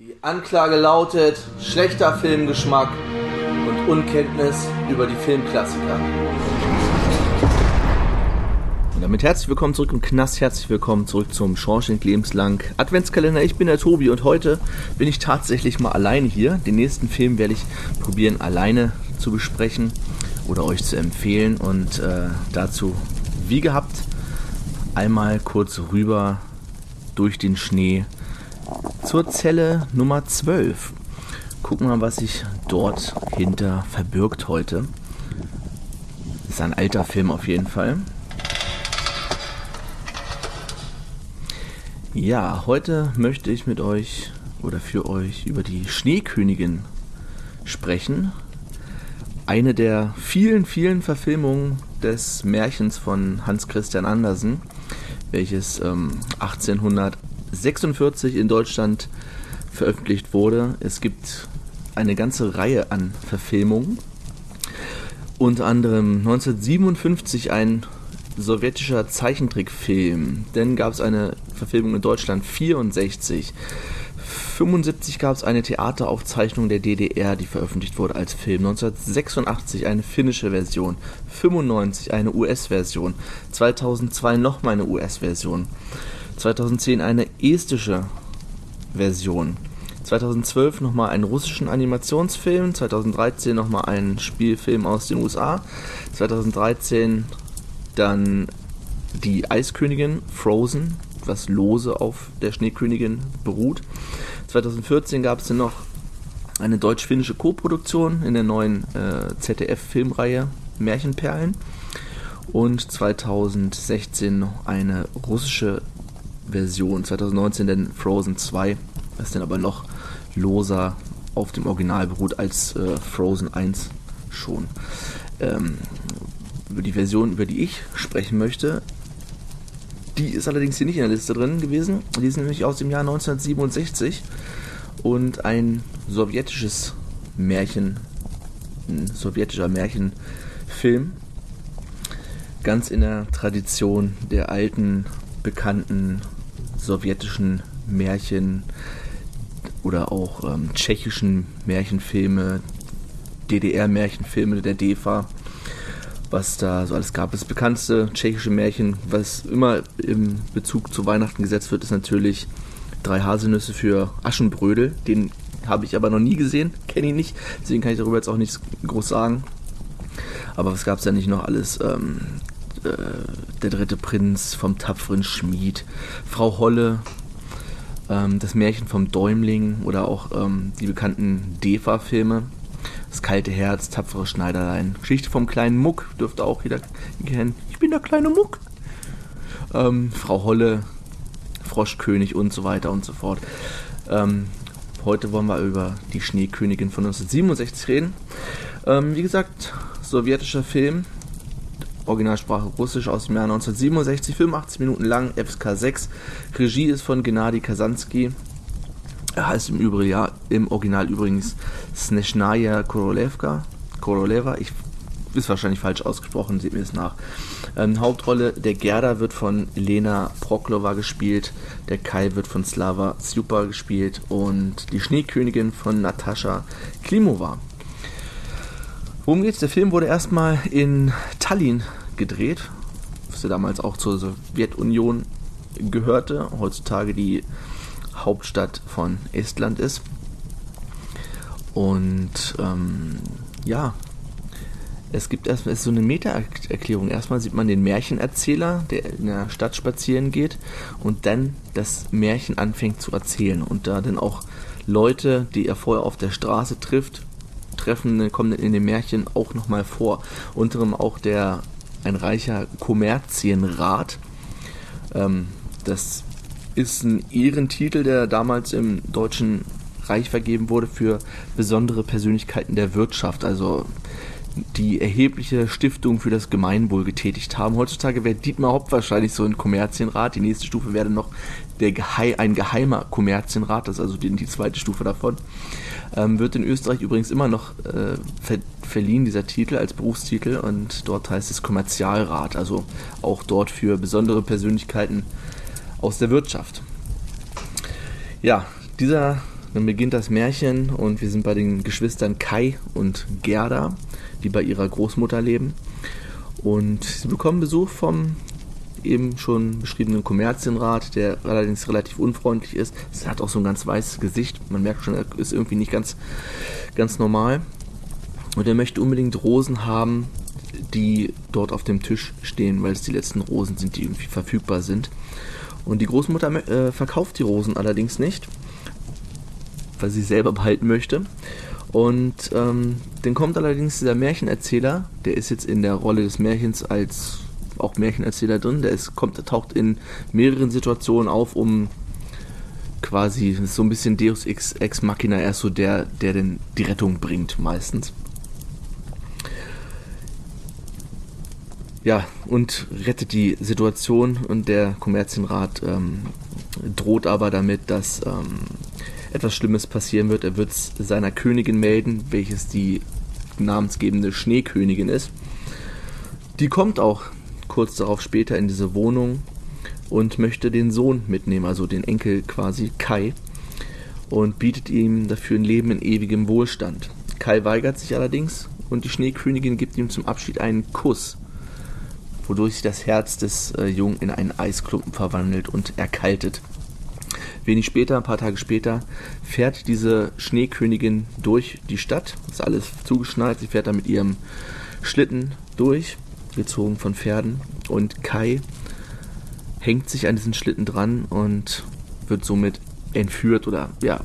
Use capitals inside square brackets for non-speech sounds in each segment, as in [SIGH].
Die Anklage lautet schlechter Filmgeschmack und Unkenntnis über die Filmklassiker. Und damit herzlich willkommen zurück im Knast, herzlich willkommen zurück zum Schorschenk Lebenslang Adventskalender. Ich bin der Tobi und heute bin ich tatsächlich mal alleine hier. Den nächsten Film werde ich probieren alleine zu besprechen oder euch zu empfehlen und äh, dazu wie gehabt einmal kurz rüber durch den Schnee zur Zelle Nummer 12. Gucken wir mal, was sich dort hinter verbirgt heute. Ist ein alter Film auf jeden Fall. Ja, heute möchte ich mit euch oder für euch über die Schneekönigin sprechen. Eine der vielen, vielen Verfilmungen des Märchens von Hans Christian Andersen, welches ähm, 1846 in Deutschland veröffentlicht wurde. Es gibt eine ganze Reihe an Verfilmungen. Unter anderem 1957 ein sowjetischer Zeichentrickfilm. Dann gab es eine Verfilmung in Deutschland 64. 1975 gab es eine Theateraufzeichnung der DDR, die veröffentlicht wurde als Film. 1986 eine finnische Version. 95 eine US-Version. 2002 nochmal eine US-Version. 2010 eine estische Version. 2012 nochmal einen russischen Animationsfilm, 2013 nochmal einen Spielfilm aus den USA, 2013 dann die Eiskönigin Frozen, was lose auf der Schneekönigin beruht. 2014 gab es dann noch eine deutsch-finnische Co-Produktion in der neuen äh, ZDF-Filmreihe Märchenperlen und 2016 noch eine russische Version, 2019 dann Frozen 2, was dann aber noch loser auf dem Original beruht als äh, Frozen 1 schon. Ähm, über die Version, über die ich sprechen möchte, die ist allerdings hier nicht in der Liste drin gewesen. Die ist nämlich aus dem Jahr 1967 und ein sowjetisches Märchen, ein sowjetischer Märchenfilm, ganz in der Tradition der alten, bekannten sowjetischen Märchen oder auch ähm, tschechischen Märchenfilme, DDR-Märchenfilme der DEFA was da so alles gab. Das bekannteste tschechische Märchen, was immer im Bezug zu Weihnachten gesetzt wird, ist natürlich Drei Haselnüsse für Aschenbrödel. Den habe ich aber noch nie gesehen, [LAUGHS] kenne ihn nicht, deswegen kann ich darüber jetzt auch nichts groß sagen. Aber was gab es da nicht noch alles? Ähm, äh, der dritte Prinz vom tapferen Schmied, Frau Holle, ähm, das Märchen vom Däumling oder auch ähm, die bekannten Defa-Filme. Das kalte Herz, tapfere Schneiderlein. Geschichte vom kleinen Muck dürfte auch jeder kennen. Ich bin der kleine Muck. Ähm, Frau Holle, Froschkönig und so weiter und so fort. Ähm, heute wollen wir über die Schneekönigin von 1967 reden. Ähm, wie gesagt, sowjetischer Film, Originalsprache Russisch aus dem Jahr 1967, 85 Minuten lang, FSK 6. Regie ist von Gennady Kasansky. Er heißt im, Übrigen, ja, im Original übrigens Sneshnaya Korolevka. Koroleva, ich ist wahrscheinlich falsch ausgesprochen, seht mir es nach. Ähm, Hauptrolle der Gerda wird von Lena Proklova gespielt, der Kai wird von Slava Super gespielt und die Schneekönigin von Natascha Klimova. Worum geht's? Der Film wurde erstmal in Tallinn gedreht, was ja damals auch zur Sowjetunion gehörte, heutzutage die Hauptstadt von Estland ist. Und ähm, ja, es gibt erstmal so eine Meta-Erklärung. Erstmal sieht man den Märchenerzähler, der in der Stadt spazieren geht und dann das Märchen anfängt zu erzählen. Und da dann auch Leute, die er vorher auf der Straße trifft, treffen, kommen in dem Märchen auch nochmal vor. Unter anderem auch der ein reicher Kommerzienrat. Ähm, das ist ein Ehrentitel, der damals im Deutschen Reich vergeben wurde für besondere Persönlichkeiten der Wirtschaft, also die erhebliche Stiftung für das Gemeinwohl getätigt haben. Heutzutage wäre Dietmar Hopp wahrscheinlich so ein Kommerzienrat. Die nächste Stufe wäre noch der Gehe ein geheimer Kommerzienrat, das ist also die, die zweite Stufe davon. Ähm, wird in Österreich übrigens immer noch äh, ver verliehen, dieser Titel als Berufstitel, und dort heißt es Kommerzialrat, also auch dort für besondere Persönlichkeiten aus der Wirtschaft. Ja, dieser Dann beginnt das Märchen und wir sind bei den Geschwistern Kai und Gerda, die bei ihrer Großmutter leben. Und sie bekommen Besuch vom eben schon beschriebenen Kommerzienrat, der allerdings relativ unfreundlich ist. Er hat auch so ein ganz weißes Gesicht. Man merkt schon, er ist irgendwie nicht ganz, ganz normal. Und er möchte unbedingt Rosen haben, die dort auf dem Tisch stehen, weil es die letzten Rosen sind, die irgendwie verfügbar sind. Und die Großmutter äh, verkauft die Rosen allerdings nicht, weil sie selber behalten möchte. Und ähm, dann kommt allerdings dieser Märchenerzähler, der ist jetzt in der Rolle des Märchens als auch Märchenerzähler drin, der ist, kommt, taucht in mehreren Situationen auf, um quasi so ein bisschen Deus Ex, Ex Machina, er ist so der, der denn die Rettung bringt meistens. ja, und rettet die Situation und der Kommerzienrat ähm, droht aber damit, dass ähm, etwas Schlimmes passieren wird. Er wird es seiner Königin melden, welches die namensgebende Schneekönigin ist. Die kommt auch kurz darauf später in diese Wohnung und möchte den Sohn mitnehmen, also den Enkel quasi Kai, und bietet ihm dafür ein Leben in ewigem Wohlstand. Kai weigert sich allerdings und die Schneekönigin gibt ihm zum Abschied einen Kuss wodurch sich das Herz des äh, Jungen in einen Eisklumpen verwandelt und erkaltet. Wenig später, ein paar Tage später, fährt diese Schneekönigin durch die Stadt. Ist alles zugeschneit. Sie fährt da mit ihrem Schlitten durch, gezogen von Pferden. Und Kai hängt sich an diesen Schlitten dran und wird somit entführt oder ja,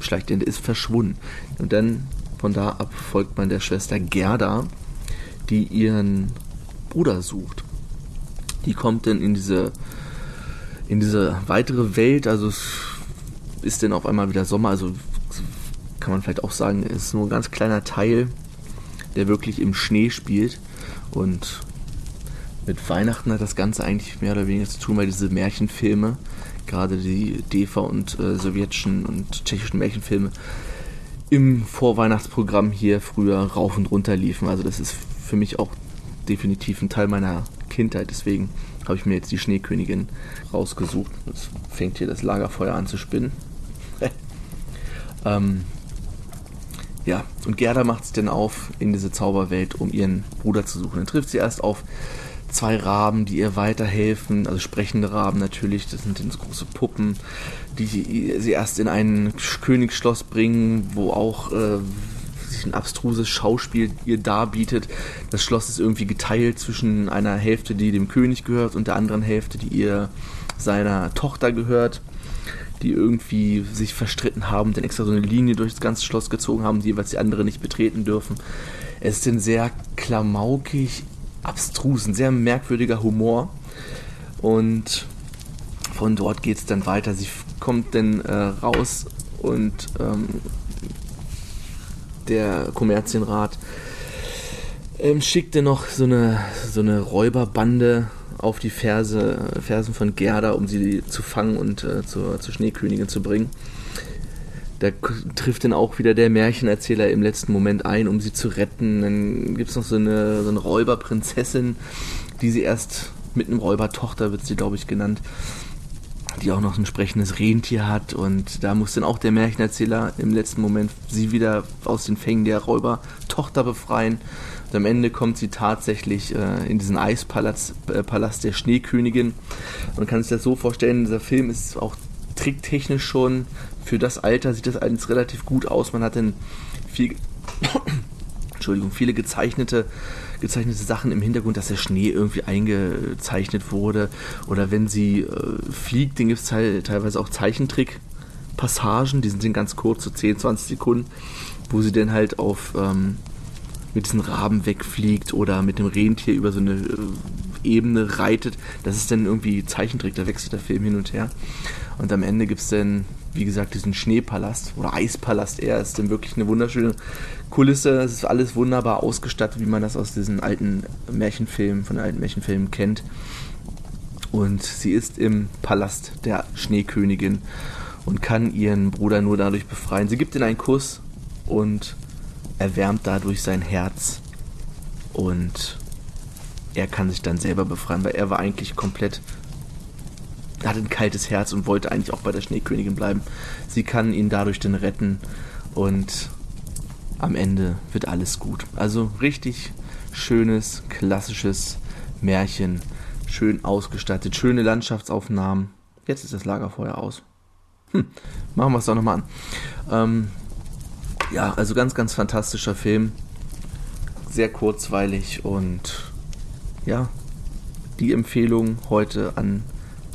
schleicht ist verschwunden. Und dann von da ab folgt man der Schwester Gerda, die ihren Bruder sucht. Die kommt dann in diese, in diese weitere Welt, also es ist dann auf einmal wieder Sommer, also kann man vielleicht auch sagen, es ist nur ein ganz kleiner Teil, der wirklich im Schnee spielt. Und mit Weihnachten hat das Ganze eigentlich mehr oder weniger zu tun, weil diese Märchenfilme, gerade die DEFA und äh, sowjetischen und tschechischen Märchenfilme, im Vorweihnachtsprogramm hier früher rauf und runter liefen. Also das ist für mich auch definitiv ein Teil meiner Kindheit. Deswegen habe ich mir jetzt die Schneekönigin rausgesucht. Jetzt fängt hier das Lagerfeuer an zu spinnen. [LAUGHS] ähm, ja, und Gerda macht sich dann auf in diese Zauberwelt, um ihren Bruder zu suchen. Dann trifft sie erst auf zwei Raben, die ihr weiterhelfen, also sprechende Raben natürlich, das sind dann große Puppen, die sie erst in ein Königsschloss bringen, wo auch äh, sich ein abstruses Schauspiel ihr darbietet. Das Schloss ist irgendwie geteilt zwischen einer Hälfte, die dem König gehört, und der anderen Hälfte, die ihr seiner Tochter gehört, die irgendwie sich verstritten haben, dann extra so eine Linie durch das ganze Schloss gezogen haben, die jeweils die andere nicht betreten dürfen. Es ist ein sehr klamaukig, abstrus, ein sehr merkwürdiger Humor. Und von dort geht es dann weiter. Sie kommt dann äh, raus und ähm, der Kommerzienrat ähm, schickte noch so eine, so eine Räuberbande auf die Ferse, Fersen von Gerda, um sie zu fangen und äh, zur, zur Schneekönigin zu bringen. Da trifft dann auch wieder der Märchenerzähler im letzten Moment ein, um sie zu retten. Dann gibt es noch so eine, so eine Räuberprinzessin, die sie erst mit einem Räubertochter, wird sie glaube ich genannt, die auch noch ein entsprechendes Rentier hat und da muss dann auch der Märchenerzähler im letzten Moment sie wieder aus den Fängen der Räubertochter befreien. Und am Ende kommt sie tatsächlich äh, in diesen Eispalast äh, Palast der Schneekönigin. Man kann sich das so vorstellen, dieser Film ist auch tricktechnisch schon für das Alter sieht das alles relativ gut aus. Man hat dann viel Entschuldigung, viele gezeichnete gezeichnete Sachen im Hintergrund, dass der Schnee irgendwie eingezeichnet wurde. Oder wenn sie äh, fliegt, dann gibt es teilweise auch Zeichentrick-Passagen, die sind ganz kurz, so 10, 20 Sekunden, wo sie dann halt auf ähm, mit diesen Raben wegfliegt oder mit dem Rentier über so eine äh, Ebene reitet. Das ist dann irgendwie Zeichentrick, da wechselt der Film hin und her. Und am Ende gibt es dann, wie gesagt, diesen Schneepalast oder Eispalast eher. Ist dann wirklich eine wunderschöne Kulisse. Es ist alles wunderbar ausgestattet, wie man das aus diesen alten Märchenfilmen, von alten Märchenfilmen kennt. Und sie ist im Palast der Schneekönigin und kann ihren Bruder nur dadurch befreien. Sie gibt ihm einen Kuss und erwärmt dadurch sein Herz. Und er kann sich dann selber befreien, weil er war eigentlich komplett hat ein kaltes Herz und wollte eigentlich auch bei der Schneekönigin bleiben. Sie kann ihn dadurch dann retten und am Ende wird alles gut. Also richtig schönes, klassisches Märchen, schön ausgestattet, schöne Landschaftsaufnahmen. Jetzt ist das Lagerfeuer aus. Hm, machen wir es doch nochmal an. Ähm, ja, also ganz, ganz fantastischer Film. Sehr kurzweilig und ja, die Empfehlung heute an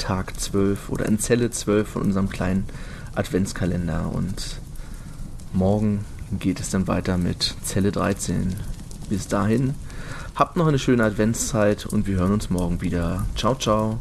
Tag 12 oder in Zelle 12 von unserem kleinen Adventskalender. Und morgen geht es dann weiter mit Zelle 13. Bis dahin, habt noch eine schöne Adventszeit und wir hören uns morgen wieder. Ciao, ciao.